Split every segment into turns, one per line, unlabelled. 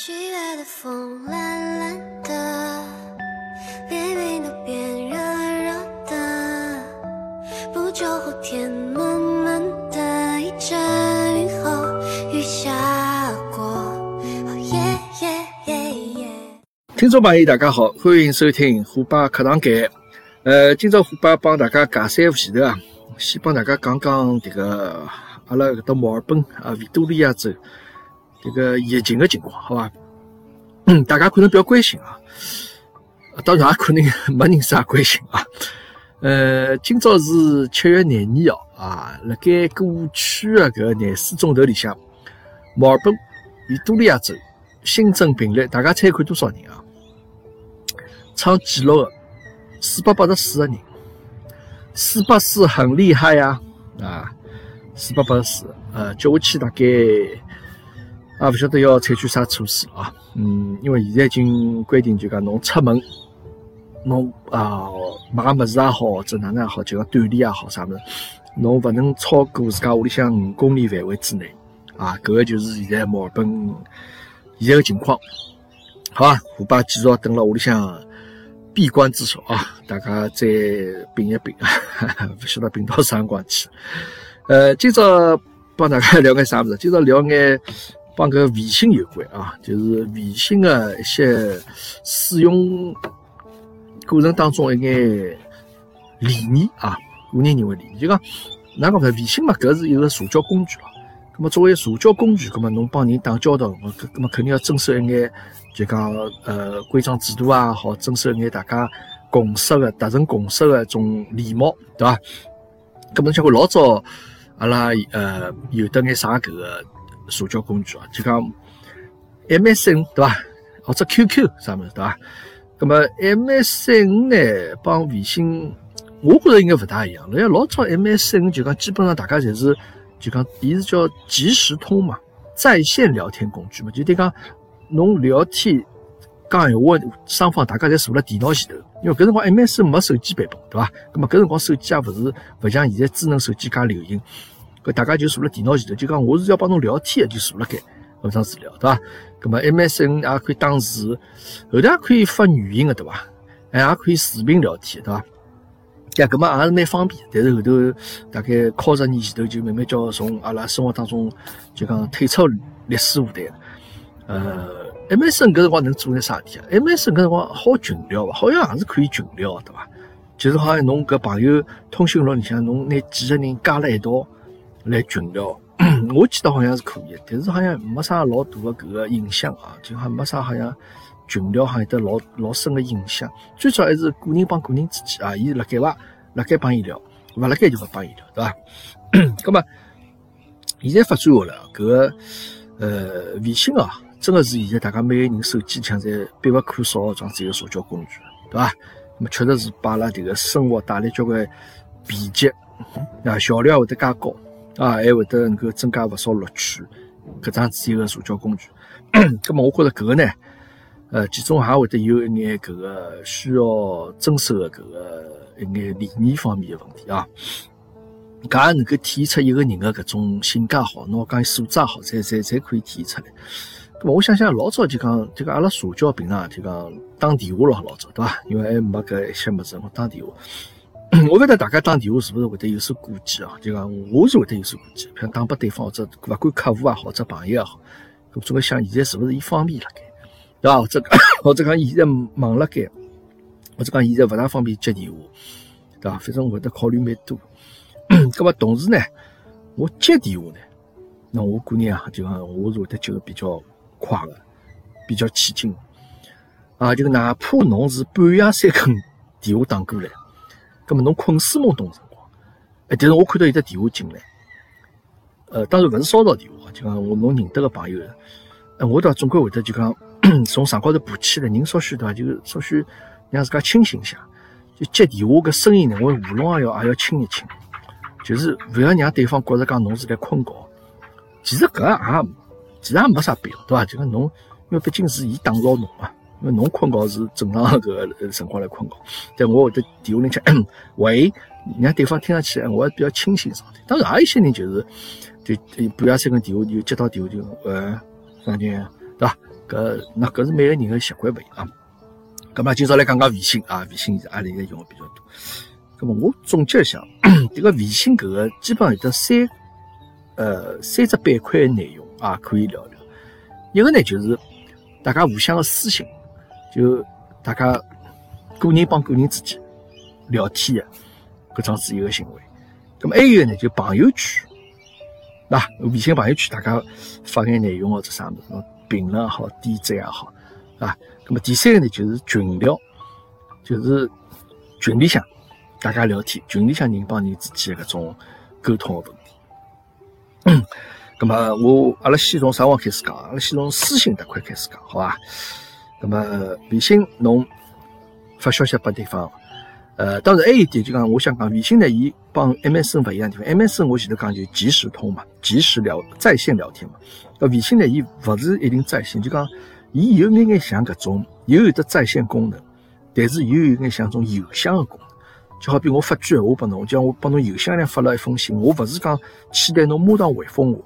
七月的风懒懒的，连云都变热热的。不久后天闷闷的，一阵雨后雨下过。哦耶耶耶耶。
听众朋友，大家好，欢迎收听虎爸课堂间。呃，今朝虎爸帮大家解三副前头啊，先帮大家讲讲这个阿拉搿搭墨尔本啊，维多利亚州这个疫情的情况，好伐？嗯，大家可能比较关心啊，当然也可能没人啥关心啊。呃，今朝是七月廿二号啊，辣盖过去的搿廿四钟头里向，墨尔本维多利亚州新增病例，大家猜看多少人啊？创纪录的四百八十四个人，四百四很厉害呀啊！四百八十四，呃，接下去大概也勿晓得要采取啥措施啊。嗯，因为现在已经规定，就讲侬出门，侬啊买物事也好，或者哪能也好，就讲锻炼也好啥物事，侬勿能超过自家屋里向五公里范围之内啊。搿个就是现在墨尔本现在个情况，好伐？虎爸继续等辣屋里向闭关自守啊，大家再病一病，勿晓得病到啥辰光去。呃，今朝帮大家 聊眼啥物事？今朝聊眼帮搿微信有关啊，就是微信的一些使用过程当中一眼理念啊，个人认为理念，就讲哪讲法？微信嘛，搿是一个社交工具咯。咁么作为社交工具，咁么侬帮人打交道，咁咁么肯定要遵守一眼，就讲呃规章制度啊，好遵守一眼大家共识的、达成共识的一种礼貌，对伐？咁么像看老早阿拉呃有得眼啥搿个社交工具啊，就讲 MSN 对伐？或者 QQ 啥物事对伐？咁么 MSN 呢帮微信，我觉着应该勿大一样。因为老早 MSN 就讲基本上大家侪是就讲，伊是叫即时通嘛，在线聊天工具嘛，就等于讲侬聊天讲闲话，双方大家侪坐辣电脑前头。因为搿辰光 MSN 没手机版本，对伐？咁么搿辰光手机也勿是勿像现在智能手机介流行，搿大家就坐辣电脑前头，就讲我是要帮侬聊天的，就坐辣盖搿张资料，对伐？咁么 MSN 也可以打字，后头也可以发语音的，对伐？还也可以视频聊天，对伐？呀，搿么也是蛮方便，但是后头大概靠十年前头就慢慢叫从阿拉生活当中就讲退出历史舞台了。呃，MSN 搿辰光能做眼啥事体啊？MSN 搿辰光好群聊伐？好像也是可以群聊，对伐？就是好像侬搿朋友通讯录里向侬拿几个人加辣一道来群聊，我记得好像是可以，但是好像没啥老大的搿个影响啊，就好像没啥好像。群聊好像有得老老深的影响，最主要还是个人帮个人之间啊，伊辣盖伐？辣盖帮伊聊，勿辣盖就勿帮伊聊，对伐？咁么现在发展下来，搿个呃微信啊，真个是现在大家每个人手机里向侪必不可少的这样子一个社交工具，对伐？咁么确实是把阿拉迭个生活带来交关便捷啊，效率也会得加高啊，还会得能够增加勿少乐趣，搿桩子一个社交工具。咁么我觉着搿个呢？呃，其中还会得有一眼搿个需要遵守的搿个一眼理念方面的问题啊，搿也能够体现出一个人的搿种性格好，侬讲素质好，才才才可以体现出来。咁么我想想，老早就讲，就讲阿拉社交平常就讲打电话咯，老早对伐？因为还没搿一些物事，我打电话。我勿晓得大家打电话是勿是会得有所顾忌啊？就讲我是会得有所顾忌，像打拨对方或者勿管客户也好，或者朋友也好，我总归想现在是勿是伊方便了该？对伐？或者 或者讲现在忙了该，或者讲现在勿大方便接电话，对伐？反正会得考虑蛮多。咁么同时呢，我接电话呢，那我个人啊，就讲我是会得接个比较快个，比较起劲。啊，就哪怕侬是半夜三更电话打过来，咁么侬困死懵懂辰光，哎，但是我看到有只电话进来，呃，当然勿是骚扰电话，就讲我侬认得个朋友，哎，我倒总归会得就讲。从床高头爬起来，人稍许对伐？就稍许让自家清醒一下。就接电话个声音呢，我喉咙也要也要清一清，就是勿要让对方觉着讲侬是来困觉。其实搿也其实也没啥必要，对伐？就讲侬，因为毕竟是伊打扰侬嘛。因为侬困觉是正常搿个辰光来困觉，但我会得电话里讲，喂，让对方听上去，我还比较清醒状态。当然，还有一些人就是，对半夜三更电话就接到电话就，呃，啥人，对伐？搿那搿是每个人的习惯勿一样。咁么今朝来讲讲微信啊，微信现在阿拉现在用的比较多。咁么我总结一下，迭个微信搿个基本上有得三呃三只板块的内容啊，可以聊聊。一个呢就是大家互相的私信，就大家个人帮个人之间聊天的搿种自由的行为。那么还有呢就朋友圈，那微信朋友圈大家发眼内容或者啥物事，评论也好，点赞也好，啊。那么第三个呢就是群聊，就是群里向。大家聊天，群里向人帮人之间的搿种沟通的问题。咁么，我阿拉先从啥方开始讲？阿拉先从私信这块开始讲，好吧？咁么，微信侬发消息拨对方，呃，当然还有一点就讲，我想讲微信呢，伊帮 MSN 勿一样地方。MSN 我前头讲就即时通嘛，即时聊在线聊天嘛。微信呢，伊勿是一定在线，就讲伊有眼眼像搿种，又有得在线功能，但是又有眼像种邮箱的功能。就好比我发句闲话拨侬，叫我帮侬邮箱里发了一封信，我勿是讲期待侬马上回复我，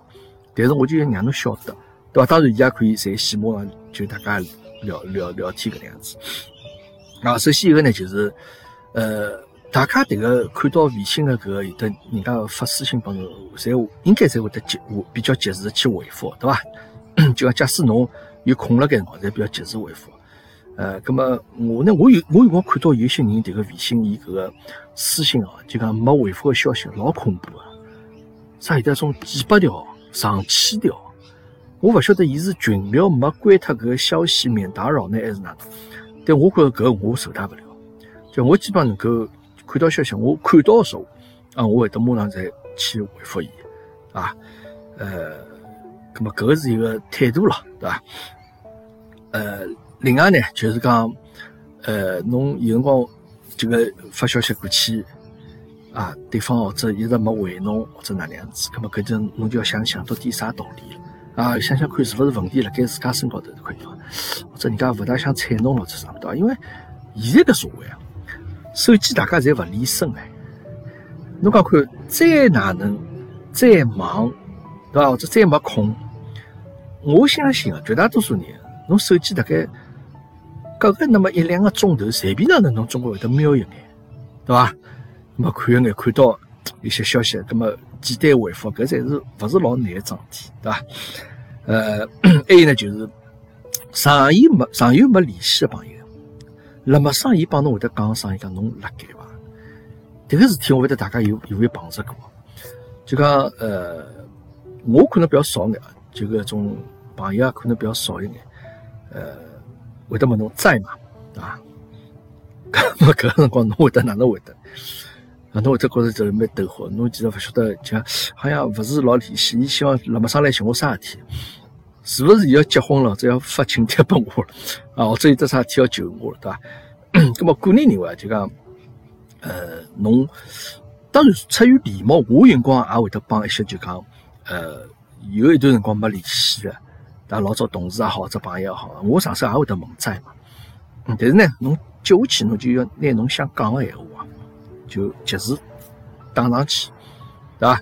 但是我就要让侬晓得，对伐？当然，伊也可以在线马上就大家聊聊聊天搿能样子。啊，首先一个呢，就是呃，大家迭个看到微信的搿个有的人家发私信帮侬，侪应该侪会得及比较及时去回复，对伐？就讲假使侬有空了该辰光，侪比较及时回复。呃，咁么我呢？我有我有光看到有些人迭个微信伊搿个私信哦，就讲没回复个消息，老恐怖个，啥有的种几百条、上千条，我勿晓得伊是群聊没关脱搿个消息免打扰呢，还是哪能？但我觉着搿我受大勿了，就我基本能够看到消息，我看到的时候啊，我会得马上再去回复伊啊，呃，咁么搿个是一个态度咯，对伐？呃。另外呢，就是讲，呃，侬有辰光这个发消息过去，啊，对方或者一直没回侬，或者哪能样子，那么搿就侬就要想想到底啥道理了，啊，想想看是勿是问题辣盖自家身高头这块地方，或者人家勿大想睬侬了，者啥物事，因为现在个社会啊，手机大家侪勿离身哎，侬讲看再哪能再忙，对伐？或者再没空，我相信啊，绝大多数人，侬手机大概。隔个那么一两个钟头，随便哪能侬总归会得瞄一眼，对伐？那么看一眼，看到一些消息，那么简单回复，搿才是勿是老难个桩事体，对伐？呃，还有呢，就是上有没上有没联系的朋友，那么上伊帮侬会得讲上伊讲侬辣盖伐？迭个事体我会得大家有有没有碰着过？就讲呃，我可能比较少眼，就搿种朋友啊，可能比较少一眼，呃。会得问侬在嘛？啊，搿么搿个辰光侬会得哪能会得？啊，侬会得觉着就是蛮逗好，侬其实勿晓得，讲 好像勿是老联系。伊希望辣么上来寻我啥事体？是勿是伊要结婚了？只要发请帖拨我了？啊，或者有得啥事体要求我了，对伐？搿么个人认为就讲，呃，侬当然出于礼貌，我有辰光也会得帮一些就讲，呃，有一段辰光没联系的。啊，老早同事也好，或者朋友也好，我上手也会得问在嘛。但是呢，侬接下去侬就要拿侬想讲个闲话，就及时打上去，对伐？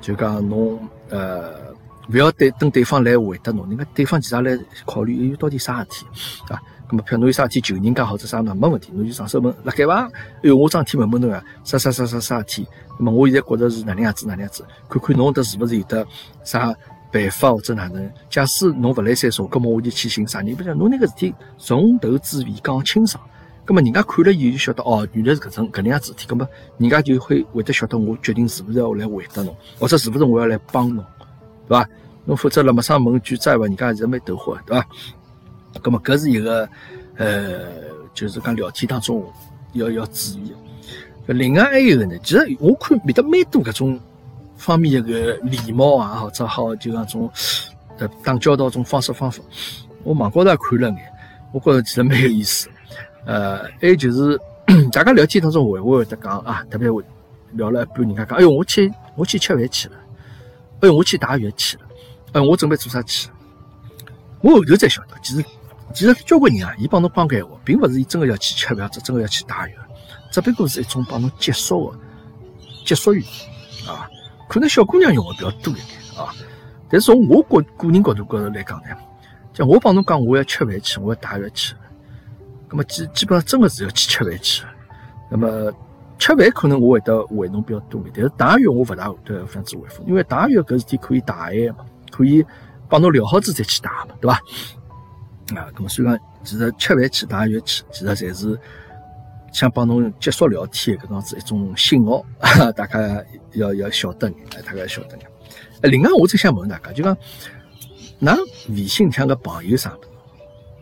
就讲侬呃，勿要等等对方来回答侬，人家对方其实来考虑有到底啥事体，啊？咁么，譬如侬有啥事体求人家或者啥呢？没问题，侬就上手问，辣盖伐？哎呦，我桩事体问问侬啊，啥啥啥啥啥事体？那么我现在觉着是哪能样子，哪能样子？看看侬这是勿是有得啥？办法或者哪能？假使侬勿来三说，葛末我就去寻啥人？不讲侬那个事体从头至尾讲清爽，葛末人家看了以后就晓得哦，原来是搿种搿能样子事体。葛末人家就会会得晓得我决定是勿是要来回答侬，或者是勿是我要来帮侬，对伐？侬否则辣么上问句再问，人家还是蛮逗火，对伐？葛末搿是一个呃，就是讲聊天当中要要注意。另外还有个呢，其实我看面得蛮多搿种。方面一个礼貌啊，或者好就讲种呃打交道种方式方法，我网高头也看了眼，我觉着其实蛮有意思。呃，还有就是 大家聊天当中会会会得讲啊，特别会聊了一半，人家讲，哎哟，我去我去吃饭去了，哎哟，我去打浴去了，哎，我准备做啥去了？我后头才晓得，其实其实交关人啊，伊帮侬讲闲话，并勿是伊真个要去吃饭，或者真个要去打浴，只不过是一种帮侬结束的结束语啊。可能小姑娘用的比较多一点啊，但是从我个个人角度高头来讲呢，就我帮侬讲，我要吃饭去，我要带药去，那么基基本上真的是要去吃饭去。那么吃饭可能我会得回侬比较多一点，但是带药我勿大会得这样子回复，因为带药搿事体可以带闲嘛，可以帮侬聊好子再去带嘛，对伐？啊，咁么所以讲，其实吃饭去带药去，其实侪是想帮侬结束聊天搿样子一种信号，大家要要晓得，大家要晓得。哎，另外我再想问大家，就讲，㑚微信里向个朋友啥物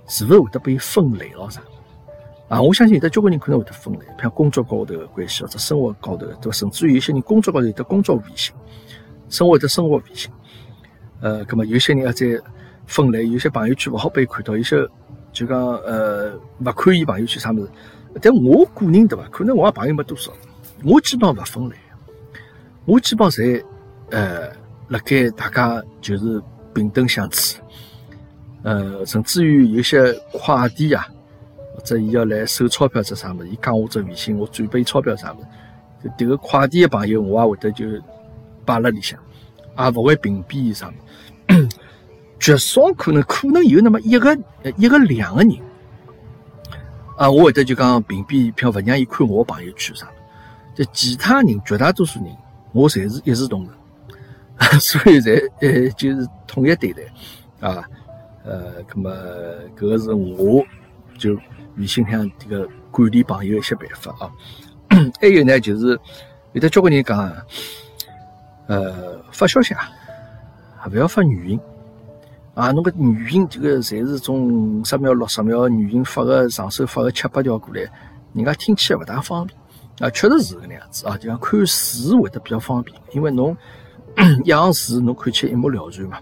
事，是勿是会得被分类咯啥？啊，我相信有的交关人可能会得分类，比如工作高头个关系或者生活高头，对伐？甚至于有些人工作高头有的工作微信，生活有的生活微信。呃，咁么有些人要再分类，有些朋友圈勿好被看到，有些就讲呃勿看伊朋友圈啥物事。但我个人对伐？可能我朋友没多少，我基本上勿分类，我基本上侪呃。辣盖大家就是平等相处，呃，甚至于有些快递啊，者伊要来收钞票这啥物事，伊加我只微信，我转拨伊钞票啥物事，迭个快递个朋友我也会得就摆辣里向，也勿会屏蔽伊啥物事。绝少可能可能有那么一个一个两个人，啊，我会得就讲屏蔽，票勿让伊看我朋友圈啥。就其他人绝大多数人，我侪是一视同仁。所以才呃就是统一对待啊，呃，那么搿个是我就微信上这个管理朋友一些办法啊。还有呢，就是有的交关人讲，呃，发消息啊，勿要发语音啊，侬个语音这个侪是种十秒、六十秒语音发个上手发个七八条过来，人家听起来勿大方便啊，确实是搿能样子啊，就像看字会得比较方便，因为侬。一行字侬看起来一目了然嘛？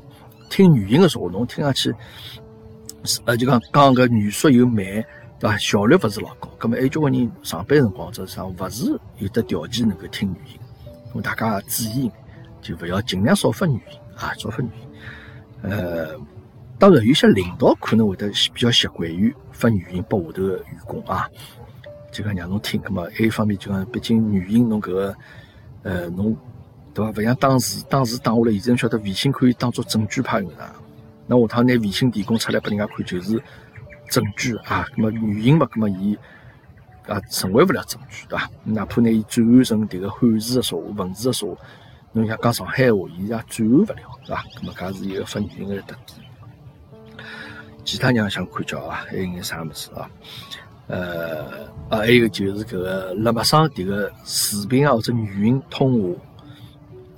听语音的时候，侬听上去，呃，就讲讲个语速又慢，对伐？效率勿是老高。咁么，还有交关人上班辰光，者啥勿是有得条件能够听语音。咁大家注意，就勿要尽量少发语音啊，少发语音。呃，当然有些领导可能会得比较习惯于发语音拨下头个员工啊，就讲让侬听。咁么，还一方面就讲，毕竟语音侬搿个，呃，侬。对伐？勿像当时，当时打下来，现在晓得微信可以当做证据派用的。那下趟拿微信提供出来拨人家看，就是证据啊。那么语音嘛，那么伊啊成为勿了证据，对伐？哪怕拿伊转换成迭个汉字的说话、文字的说话，侬像讲上海话，伊也转换勿了，对伐？那么搿是一个发语音的特点。其他人想看叫啊，还有眼啥物事啊？呃啊，还有就是搿个辣陌上迭个视频啊或者语音通话。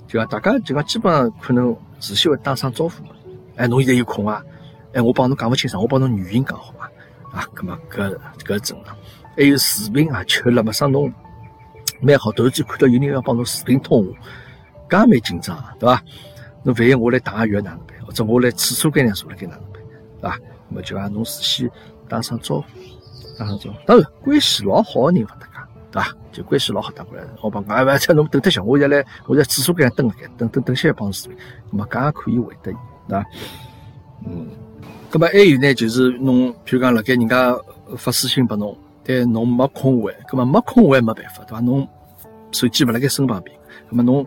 就讲大家就讲基本上可能事先会打声招呼嘛，哎，侬现在有空啊？哎，我帮侬讲勿清爽，我帮侬语音讲好？啊，咁么搿搿正常。还有视频啊，就辣么上侬蛮好，突然间看到有人要帮侬视频通话，搿也蛮紧张，对伐？侬万一我来打个药哪能办？或者我来厕所间样坐了该哪能办？对伐？那么就讲侬事先打声招呼，打声招呼。当然，关系老好个人勿搭界，对伐？就关系老好打过来，我帮讲，哎，勿趁侬等得歇，我现在来，我在厕所间等盖，等等等歇帮视频，那么搿也可以回答伊，对伐？嗯，葛末还有呢，就是侬，譬如讲辣盖人家发私信拨侬，但侬没空回，葛末没空回没办法，对伐？侬手机勿辣盖身旁边，葛末侬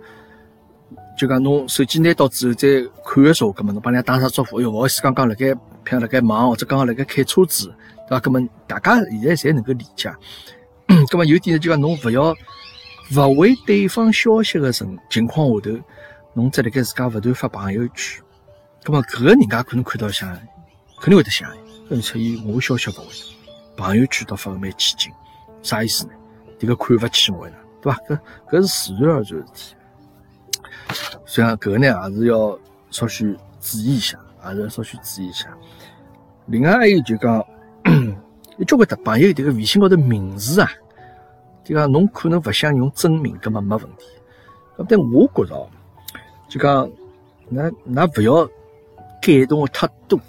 就讲侬手机拿到之后再看个时候，葛末侬帮人家打声招呼，哎哟，勿好意思，刚刚辣盖，譬如辣盖忙，或者刚刚辣盖开车子，对伐？葛末大家现在侪能够理解。咁么有点呢就讲侬勿要勿回对方消息个情情况下头，侬再辣盖自家勿断发朋友圈，咁么搿个人家可能看到像，肯定会得想，而且伊我消息勿回，朋友圈倒发的蛮起劲，啥意思呢？迭个看勿起我呢，对伐？搿搿是自然而然事体。所以讲搿个呢，还是要稍许注意一下，还是要稍许注意一下。另外还有就讲。有交关的朋友，迭个微信高头名字啊，就讲侬可能勿想用真名，搿么没问题。但我觉着哦，就讲，那那勿要改动的太多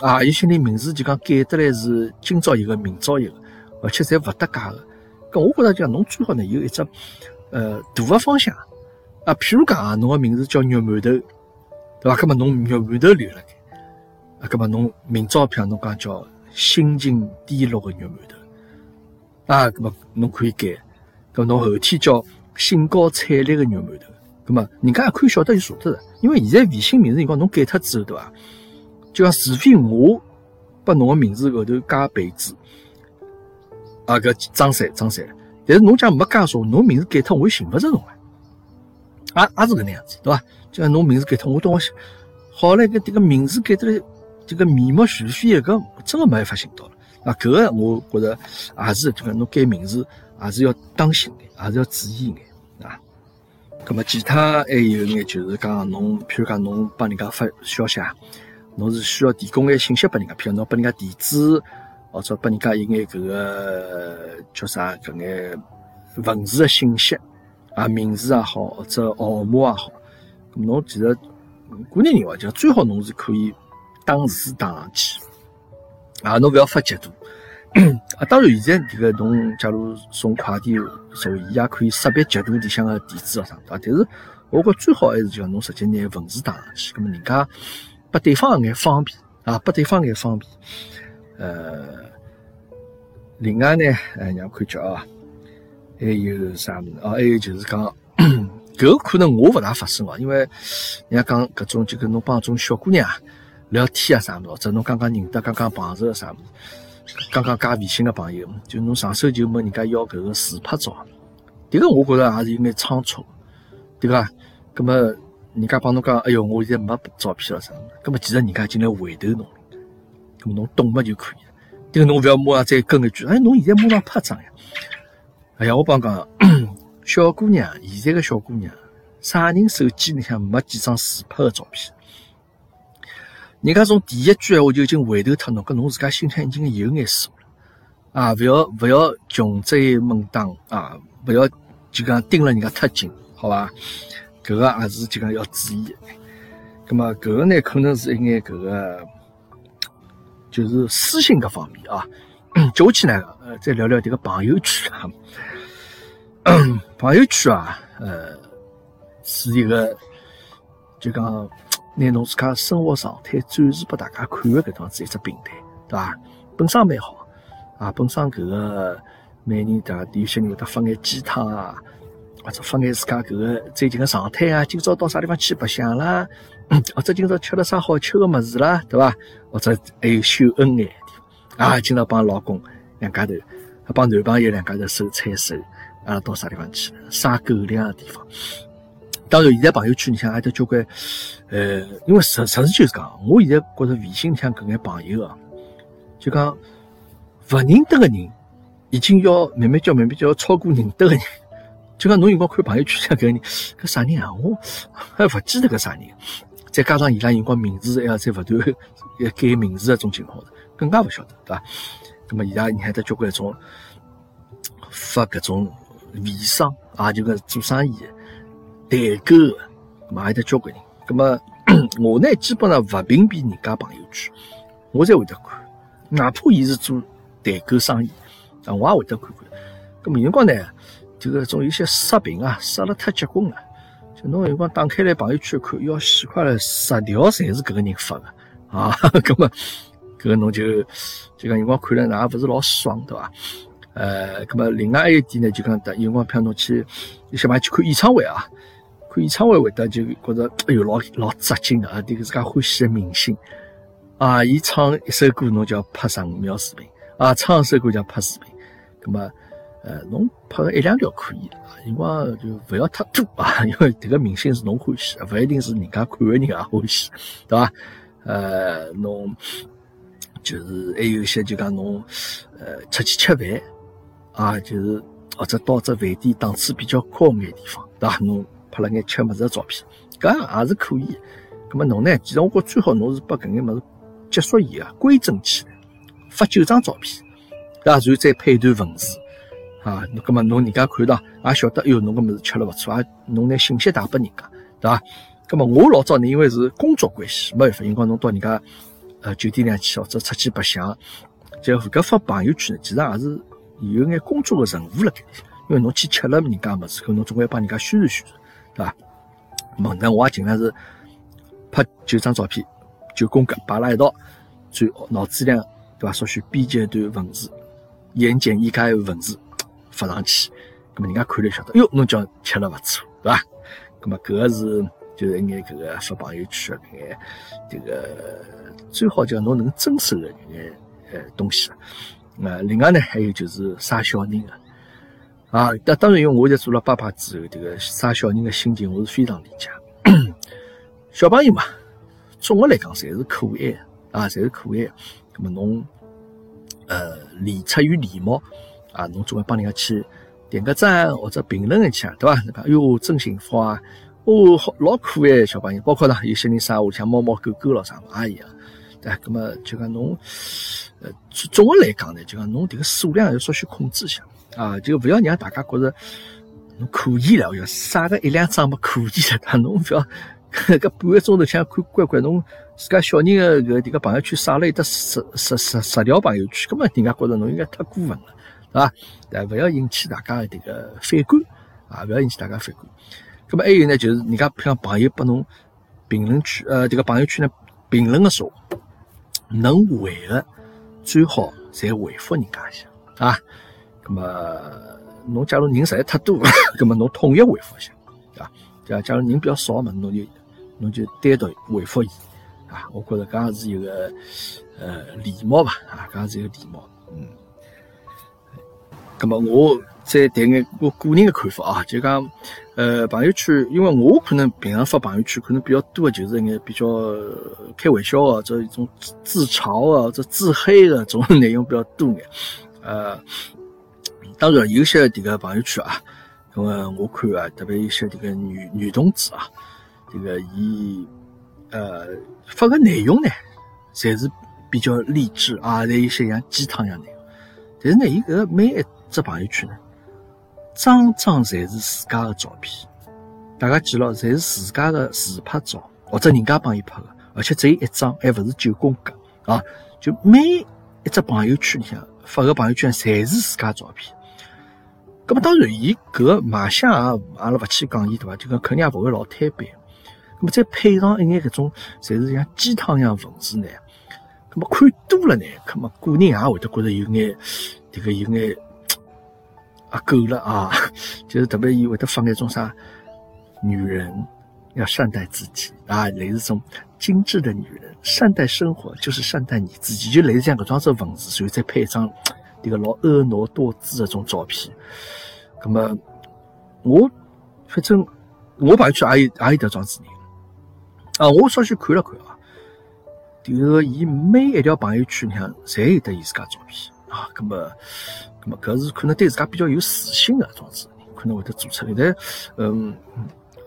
啊！有些人名字就讲改得来是今朝一个，明朝一个，而且侪勿搭界个。搿我觉着讲，侬最好呢有一只呃大个方向啊。譬如讲啊，侬个名字叫肉馒头，对伐？搿么侬肉馒头留辣盖啊，搿么侬明朝譬如侬讲叫。心情低落个肉馒头啊，咁么侬可以改，咁侬后天叫兴高采烈个肉馒头，咁么人家也可以晓得就晓得了。因为现在微信名字辰光侬改脱之后，对伐？就讲除非我把侬个名字后头加备注，啊，搿张三张三，但是侬讲没加说，侬名字改脱，我寻勿着侬啊，也也是搿能样子，对伐？就讲侬名字改脱，我等我想，好嘞，搿迭个名字改脱了，这个面目全非，搿真个没办法寻到了。啊，搿个我觉着也是，就讲侬改名字，还是要当心点，还是要注意眼啊。咁么其他还有眼就是讲侬，譬如讲侬帮人家发消息啊，侬是需要提供眼信息拨人家，譬如侬拨人家地址，或者拨人家一眼搿个叫啥搿眼文字的信息啊，名字也好，或者号码也好，侬其实个人认为就最好侬是可以打字打上去啊，侬勿要发截图。啊，当然，现在这个侬假如送快递，所以也可以识别截图里向个地址啊啥，对伐？但是我觉最好还是叫侬直接拿文字打上去，咁么人家拨对方一眼方便啊，拨对方一眼方便。呃，另外呢，呃，让看叫啊，还有啥物事啊？还有就是讲，搿可能我勿大发生哦，因为人家讲搿种就跟侬帮种小姑娘聊天啊啥物事，或者侬刚刚认得、刚刚碰着啥物事。刚刚加微信的朋友，就侬上手就问人家要搿个自拍照，迭个我觉着也是有眼仓促，对伐？葛么人家帮侬讲，哎哟，我现在没照片了啥？葛么其实人家已经来回头侬，葛么侬懂么就可以了。迭个侬勿要马上再跟一句，哎，侬现在马上拍张呀？哎呀，我帮讲，小姑娘，现在个小姑娘，啥人手机里向没几张自拍的照片？人家从第一句闲话就已经回头脱侬，搿侬自家心里向已经有眼数了啊！勿要勿要穷追猛打啊！勿要就讲盯了人家太紧，好伐？搿个也是就讲要注意。葛末搿个呢，可能是一眼搿个就是私信搿方面啊。接下去呢，呃，再聊聊迭个朋友圈啊。朋友圈啊，呃，是一个就讲。拿侬自家生活状态展示拨大家看的搿样子一只平台，对伐？本身蛮好啊，本身搿个每年对伐？有些人会得发眼鸡汤啊，或者发眼自家搿个最近个状态啊，今朝到啥地方去白相啦，或者今朝吃了啥好吃个物事啦，对伐？或者还有秀恩爱的地方啊，今朝帮老公两家头，帮男朋友两家头手牵手啊，到啥地方去撒狗粮的地方。当然，现在朋友圈里向还得交关，呃，因为实实事求是讲，我现在觉着微信里向搿眼朋友啊，就讲勿认得个人，已经要慢慢叫慢慢叫超过认得个人。就讲侬有辰光看朋友圈里向搿个人，搿啥人啊？我还勿记得搿啥人。再加上伊拉辰光名字还要再勿断要改名字搿种情况，更加勿晓得，对伐？那么伊拉你还得交关种发搿种微商啊，就搿做生意。代购的，买得交关人。咁么，我呢基本上勿屏蔽人家朋友圈，我才会得看。哪怕伊是做代购生意，啊，我也会得看看。咁么有，辰光呢，就搿种有些刷屏啊，刷了太结棍了。就侬辰光打开来朋友圈看，要死快了，十条侪是搿个人发的啊。咁么，搿个侬就就讲辰光看了，那也勿是老爽，对伐？呃，咁么，另外一点呢，就讲有辰光譬如侬去有些嘛去看演唱会啊。看演唱会会得就觉着哎哟老老扎劲的啊！迭个自家欢喜的明星啊，伊唱一首歌侬就要拍十五秒视频啊，唱一首歌就要拍视频。咁么呃，侬拍个一两条可以啊，辰光就勿要太多啊，因为迭个明星是侬欢喜，勿一定是人家看个人也欢喜，对伐？呃，侬就是还有一些就讲侬呃出去吃饭啊，就是或者到只饭店档次比较高眼地方，对伐？侬。拍了眼吃物事的照片，搿也是可以。咁么侬呢？其实我觉最好侬是把搿眼物事结束以啊，规整起来，发九张照片，对伐？然后再配一段文字，啊，咁么侬人家看到也晓得，哎哟，侬搿物事吃了勿错，啊，侬拿信息带拨人家，对伐？咁么我老早呢，因为是工作关系，没办法，辰光侬到人家呃酒店里去或者出去白相，就搿发朋友圈呢，其实也是有眼工作的任务辣盖里，因为侬去吃了人家物事，搿侬总归要帮人家宣传宣传。对伐？么那我也尽量是拍九张照片，九宫格摆辣一道，最脑子里对伐？稍许编辑一段文字，言简意赅的文字发上去，咁么人家看了晓得，哟，侬叫吃了勿错，对伐？咁么搿个是就是一眼搿个发朋友圈搿眼这个最好叫侬能遵守的一眼呃东西。啊，另外呢，还有就是生小人的啊。那当然，因为我在做了爸爸之后，这个生小人的心情我是非常理解。小朋友嘛，总的来讲侪是可爱的啊，侪是可爱的。那么侬呃，礼出于礼貌啊，侬总归帮人家去点个赞或者评论一下，对吧？哎哟，真幸福啊！哦，好老可爱小朋友，包括呢有些人生屋里向猫猫狗狗咯啥嘛也一样。对，那么就讲侬呃，总的来讲呢，就讲侬这个数量要稍许控制一下啊，就不要让大家觉着侬可以了，要杀个一两张嘛可以了，但 侬不要。搿半个钟头想看乖乖，侬自家小人个迭个朋友圈刷了有得十十十十条朋友圈，搿么人家觉着侬应该太过分了，是吧？但勿要引起大家的迭个反感啊，勿要引起大家反感。搿么还有呢，就是人家像朋友拨侬评论区，呃，迭个朋友圈呢评论个时候，能回个最好再回复人家一下啊。搿么侬假如人实在太多，搿么侬统一回复一下，对伐？假如人比较少嘛，侬就。侬就单独回复伊啊，我觉着搿也是一个呃礼貌吧啊，搿也是一个礼貌。嗯，咁么我再谈眼我个人的看法啊，就讲呃朋友圈，因为我可能平常发朋友圈可能比较多的就是一眼比较开玩笑啊，这一种自嘲啊，这自黑的这种内容比较多眼。呃，当然有些迭个朋友圈啊，咁么我看啊，特别有些迭个女女同志啊。这个伊呃发个内容呢，侪是比较励志啊，侪有些像鸡汤一样内容。但是呢，伊搿每一只朋友圈呢，张张侪是自家的照片，大家记牢，侪是自家的自拍照，或者人家帮伊拍的，而且只有一张，还勿是九宫格啊。就每一只朋友圈里向发个朋友圈，侪是自家照片。咁么当然，伊搿卖相啊，阿拉勿去讲伊对伐？就讲肯定也勿会老摊板。那么再配上一眼搿种，侪是像鸡汤一样文字呢？那么看多了呢，那么个人也会得觉得有眼，这个有眼啊够了 啊，就是特别伊会得放那种啥，女人要善待自己啊，类似种精致的女人，善待生活就是善待你自己，就类似像搿种子文字，所以再配一张这个老婀娜多姿的这种照片。那么我反正我朋友圈也有也有得装子人。啊，我稍许看了看啊，迭个伊每一条朋友圈里向侪有得伊自家照片啊，咁么，咁么搿是可能对自家比较有自信的装置，可能会得做出来。但，嗯，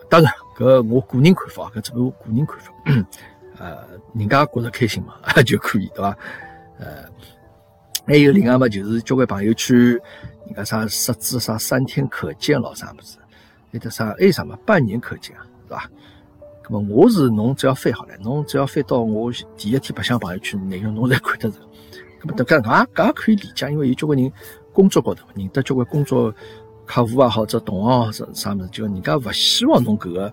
当然，搿我个人看法，搿只是我个人看法。呃，人家觉得开心嘛，就可以，对伐？呃，还有另外嘛，就是交关朋友圈，人家啥设置啥三天可见咯，啥物事，有得啥还有啥嘛，半年可见啊，是吧？咁么我是侬只要翻好了，侬只要翻到我第一天白相朋友圈内容，侬侪看得着。咁么迭个搿也可以理解，因为有交关人工作高头认得交关工作客户啊，或者同行啥啥物事，就人家勿希望侬搿个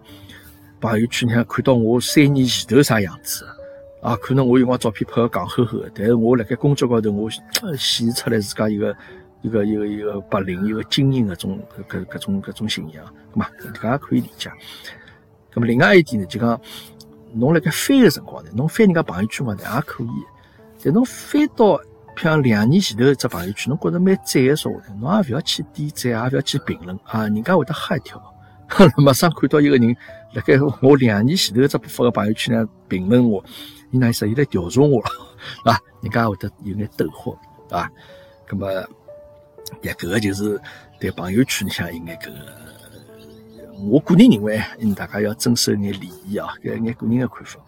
朋友圈里看到我三年前头啥样子啊。可能我有光照片拍个戆呵呵，但是我辣盖工作高头我显示出来自家一个一个一个一个白领一个精英个种搿搿种搿种形象，咁嘛搿个也可以理解。咁么，另外一点呢，就讲侬辣盖翻个辰光呢，侬翻人家朋友圈嘛，也可以。但侬翻到像两年前头一只朋友圈，侬觉着蛮赞个说话，侬也勿要去点赞，也勿要去评论啊，人家会得吓一跳。马上看到一个人辣盖我两年前头一只发个朋友圈呢评论我，伊那意思伊来调查我了，啊，人家会得有眼抖火，啊。咁么，也搿个就是对朋友圈里向应该搿个。我个人认为，大家要遵守眼礼仪啊，搿一眼个人的看法。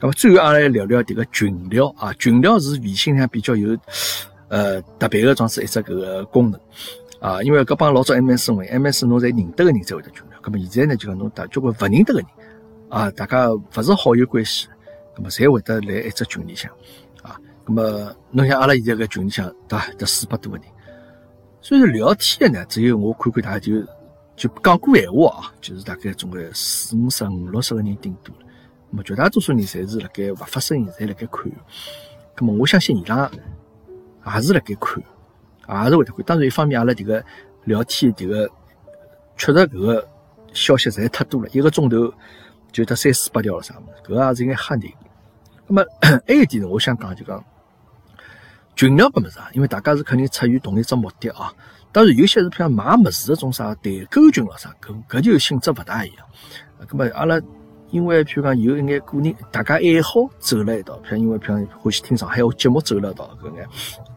那么最后，阿拉来聊聊迭个群聊啊，群聊是微信上比较有呃特别的装置一只搿个功能啊，因为搿帮老早 MS 为 MS 侬侪认得个人才会得群聊，咁么现在呢就讲侬大交关勿认得个人啊，大家勿是好友关系，咁么侪会得来一只群里向啊，咁么侬像阿拉现在搿群里向对伐，得四百多个人，所以聊天呢，只有我看看大家就。就讲过闲话啊，就是大概总归四五十、五六十个人顶多了。那么绝大多数人侪是辣盖勿发声音，侪辣盖看。那么我相信伊拉也是辣盖看，也是会得看。当然，一方面阿拉迭个聊天迭个确实搿个消息实在太多了，一个钟头就得三四百条了啥物事，搿也是应该吓人。那么 还有一点呢，我想讲就讲群聊搿物事啊，因为大家是肯定出于同一只目的啊。当然有些是像买物事搿种啥代购群咯啥，搿搿就性质勿大一样。咁么阿拉因为譬如讲有一眼个人大家爱好走了一道，譬如因为譬如欢喜听上海话节目走了一道搿眼，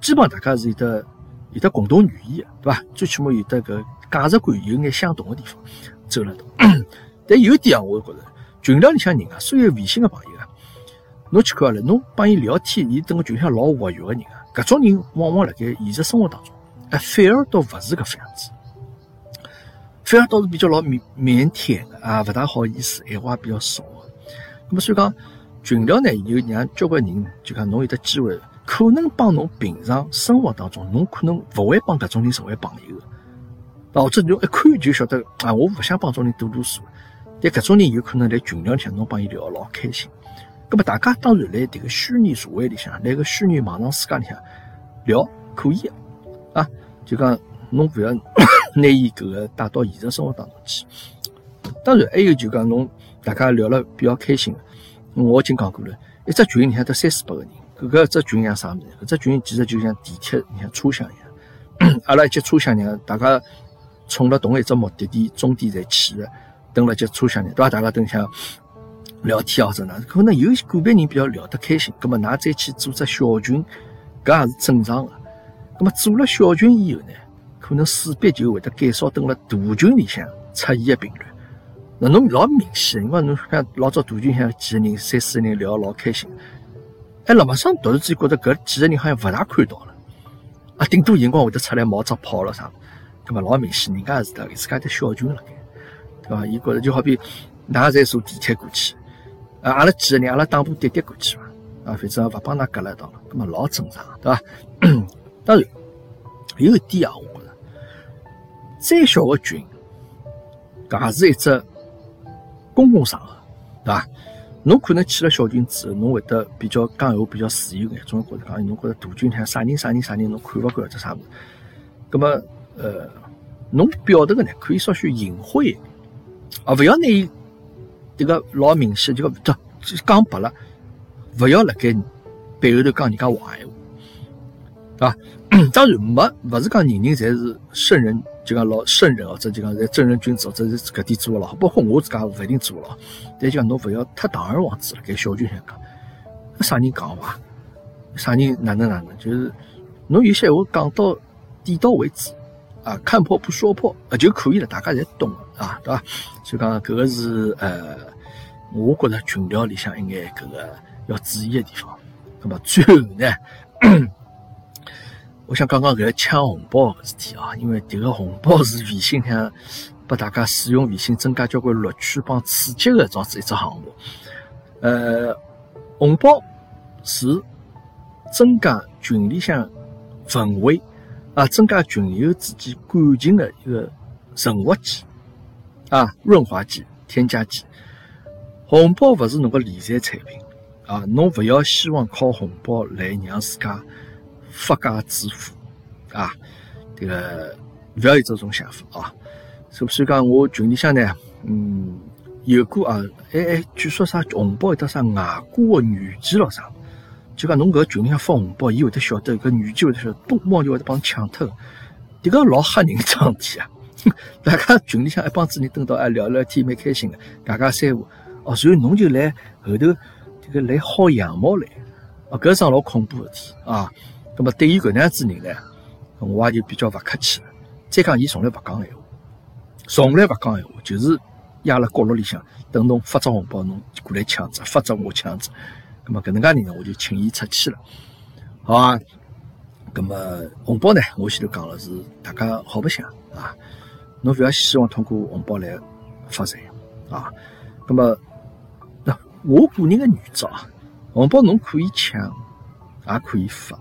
基本上大家是有得有得共同语言个，对伐？最起码有得搿价值观有眼相同个地方走了一道。但有一点啊，我觉着群聊里向人啊，所有微信个朋友啊，侬去看了，侬帮伊聊天，伊等个群像老活跃个人啊，搿种人往往辣盖现实生活当中，哎，反而倒勿是搿副样子，反而倒是比较老腼腼腆个啊，勿大好意思，闲话比较少个。那么所以讲群聊呢，有让交关人就讲侬有得机会，可能帮侬平常生活当中，侬可能勿会帮搿种人成为朋友个。或者侬一看就晓得啊，我勿想帮种人多啰嗦。但搿种人有可能在群聊里向侬帮伊聊老开心。葛么大家当然辣迭个虚拟社会里向，辣个虚拟网上世界里向聊可以啊。就讲侬勿要 拿伊搿个带到现实生活当中去。当然还有就讲侬大家聊了比较开心。我已经讲过了，一只群里向得三四百个人，搿个只群像啥物事？搿只群其实就像地铁里向车厢一样，阿拉一节车厢里大家。冲了同一只目的地，终点在去的，登了节车厢里，对伐？大家等下聊天或者哪，可能有个别人比较聊得开心，葛么㑚再去组只小群，搿也是正常的。葛么组了小群以后呢，可能势必就会得减少登了大群里向出现的频率。那侬老明显，因为侬看老早大群里向几个人、三四个人聊老开心，哎，老马上突然之间觉得搿几个人好像勿大看到了，啊，顶多辰光会得出来冒只泡了啥。咁么老明显，人家也是的自家的小群了，该，对伐？伊觉着就好比，㑚在坐地铁过去，啊，阿拉几个人，阿拉打部滴滴过去嘛，啊，反正勿帮㑚隔了一道了，咁么老正常，对伐？当然，有一点啊，再小个群，搿是一只公共场合，对伐？侬可能去了小群之后，侬会得比较讲闲话比较自由眼，总觉着讲，侬觉着大群像啥人啥人啥人，侬看勿惯或者啥物事，咁么。呃，侬表达个呢，可以稍许隐晦，啊，勿要拿伊迭个老明显，就讲讲白了，勿要辣盖背后头讲人家坏闲话，对伐？当然没，勿是讲人人侪是圣人，就讲老圣人或者就讲侪正人君子或者是搿点做个老，包括我自家勿一定做了，但就讲侬勿要太堂而皇之辣盖小群里讲，啥人讲话，啥人哪能哪能，就是侬有些闲话讲到点到为止。啊，看破不说破啊就可以了，大家侪懂啊，对吧？所以讲，搿个是呃，我觉着群聊里向一眼搿个要注意的地方。那么最后呢，我想讲讲搿个抢红包个事体啊，因为迭个红包是微信向拨大家使用微信增加交关乐趣帮刺激的这子一只项目。呃，红包是增加群里向氛围。啊，增加群友之间感情的一个润滑剂啊，润滑剂、添加剂。红包勿是侬个理财产品啊，侬勿要希望靠红包来让自家发家致富啊，这个勿要有这种想法啊。所以讲，我群里向呢，嗯，有过啊，哎哎，据说啥红包有得啥外挂的软件咯啥。就讲侬搿群里向发红包，伊会得晓得搿女机会得晓得，咚猫就会得帮抢脱，迭个老吓人桩事体啊！大家群里向一帮子人蹲到哎聊聊天，蛮开心的，大家三胡。哦，然后侬就来后头这个来薅羊毛来，哦，搿桩老恐怖的事体啊！葛末对于搿能样子人呢，我也就比较勿客气了。再讲伊从来勿讲闲话，从来勿讲闲话，就是压辣角落里向等侬发只红包，侬过来抢只，发只我抢只。那么搿能介人呢，我就请伊出去了，好啊。那么红包呢，我前头讲了是大家好白相啊，侬勿要希望通过红包来发财啊。那么那我个人的原则啊，红包侬可以抢，也可以发，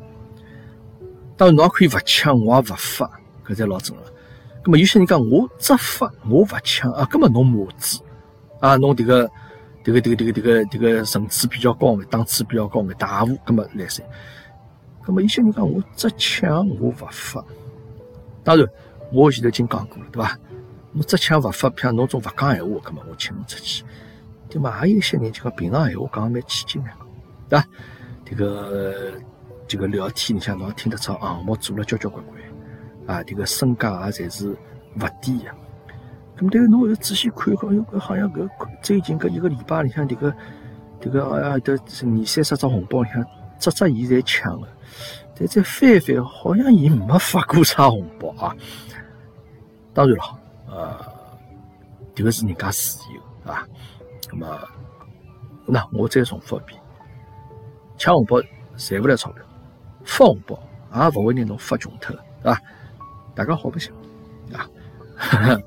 当然侬也可以勿抢，我也勿发，搿才老正常。咁么有些人讲我只发我勿抢啊，根本侬母子啊，侬迭个。这个这个这个这个这个层次比较高，档次比较高的大户，那么来噻。那么有些人讲我只抢我勿发，当然我前头已经讲过了，对伐？我只抢勿发，譬如侬种勿讲闲话，那么我请侬出去。对嘛？还有一些人就讲平常闲话讲蛮起劲的，对伐？这个这个聊天里向侬听得出项目做了交交关关啊，这个身价也侪是勿低个。咁但是侬又仔细看，好像好像搿最近搿一个礼拜里向，迭个迭个啊，得二三十张红包里向，只只伊侪抢了，但再翻一翻，好像伊没发过啥红包啊。当然了，呃，迭个是人家自由啊。那么，那我再重复一遍，抢红包赚勿来钞票，发红包也勿会让侬发穷脱，对伐？大家好白相啊。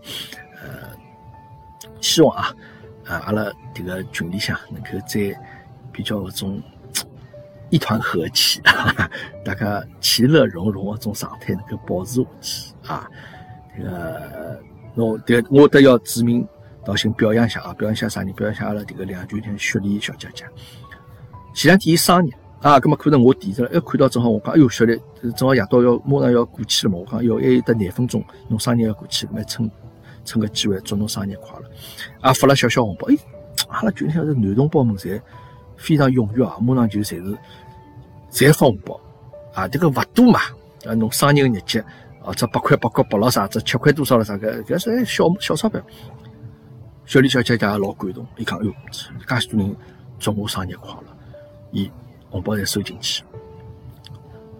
呃希望啊，啊，阿拉这个群里向能够在比较搿种一团和气，大家其乐融融搿种状态能够保持下去啊。这个，侬迭这我得要指名道姓表扬一下啊，表扬一下啥人？表扬一下阿拉这个两群天雪莉小姐姐。前两天伊生日啊，葛么可能我提着了，一看到正好我讲，哎哟，雪莉正好夜到要马上要过去了嘛，我讲哟，还有得廿分钟，侬生日要过去，葛么趁。趁个机会祝侬生日快乐，也发了小小红包。哎，阿拉群里向是男同胞们，侪非常踊跃啊！马上就侪是侪发红包啊！这个勿多嘛，啊，侬生日个日节啊，这八块八角八了啥，这七块多少了啥个，搿是小小钞票。小李小姐姐也老感动，伊讲哟，介许多人祝我生日快乐，伊红包侪收进去。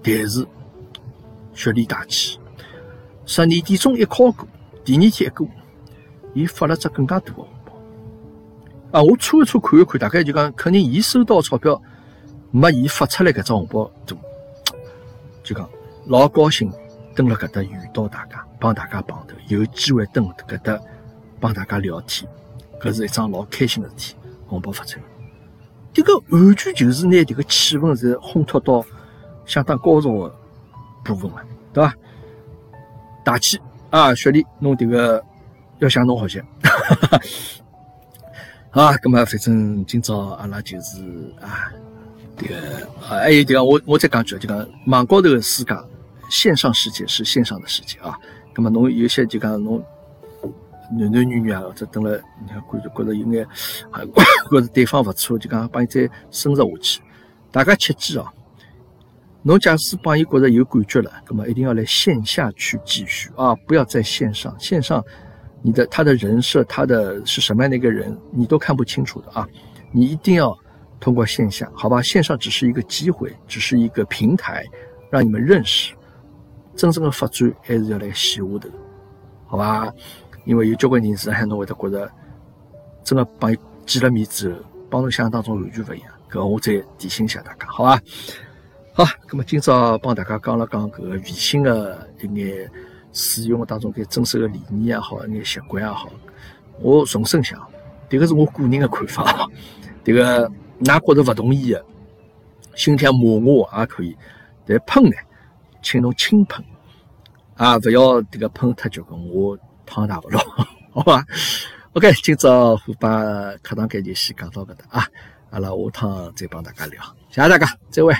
但是雪莉大气，十二点钟一敲鼓。第二天一过，伊发了只更加大的红包。啊，我初一搓看一看，大概就讲，肯定伊收到钞票没伊发出来搿只红包多，就讲老高兴，蹲辣搿搭遇到大家，帮大家碰头，有机会蹲搿搭帮大家聊天，搿是一桩老开心的事体。红包发出来，这个完全就是拿这个气氛是烘托到相当高潮的部分了，对伐？大气。啊，雪莉，侬这个要向侬学习。啊，那么反正今朝阿拉就是啊，这个，还有这个，我我再讲句，就讲网高头的世界，线上世界是线上的世界啊。那么侬有些就讲侬男男女女啊，或者等了，你看觉着觉着有眼，觉着对方勿错，就讲帮伊再深入下去。大家切记啊。侬假使帮伊觉着有感觉了，那么一定要来线下去继续啊！不要在线上，线上你的他的人设，他的是什么样的一个人，你都看不清楚的啊！你一定要通过线下，好吧？线上只是一个机会，只是一个平台，让你们认识。真正的发展还是要来线下头，好吧？因为有交关人士还侬会得觉着，真的帮伊见了面之后，帮侬想象当中完全不一样。搿我再提醒一下大家，好吧？好，那么今朝帮大家讲了讲搿个微信的一眼使用当中该遵守的理念也好，一眼习惯也好，我重申下，迭个是我个人的看法，迭个㑚觉着勿同意的，心里骂我也可以，但喷呢，请侬轻喷，啊，勿要迭个喷太结棍，我汤打不着，好吧，ok，今朝我把课堂概念先讲到搿搭啊，阿拉下趟再帮大家聊，谢谢大家，再会。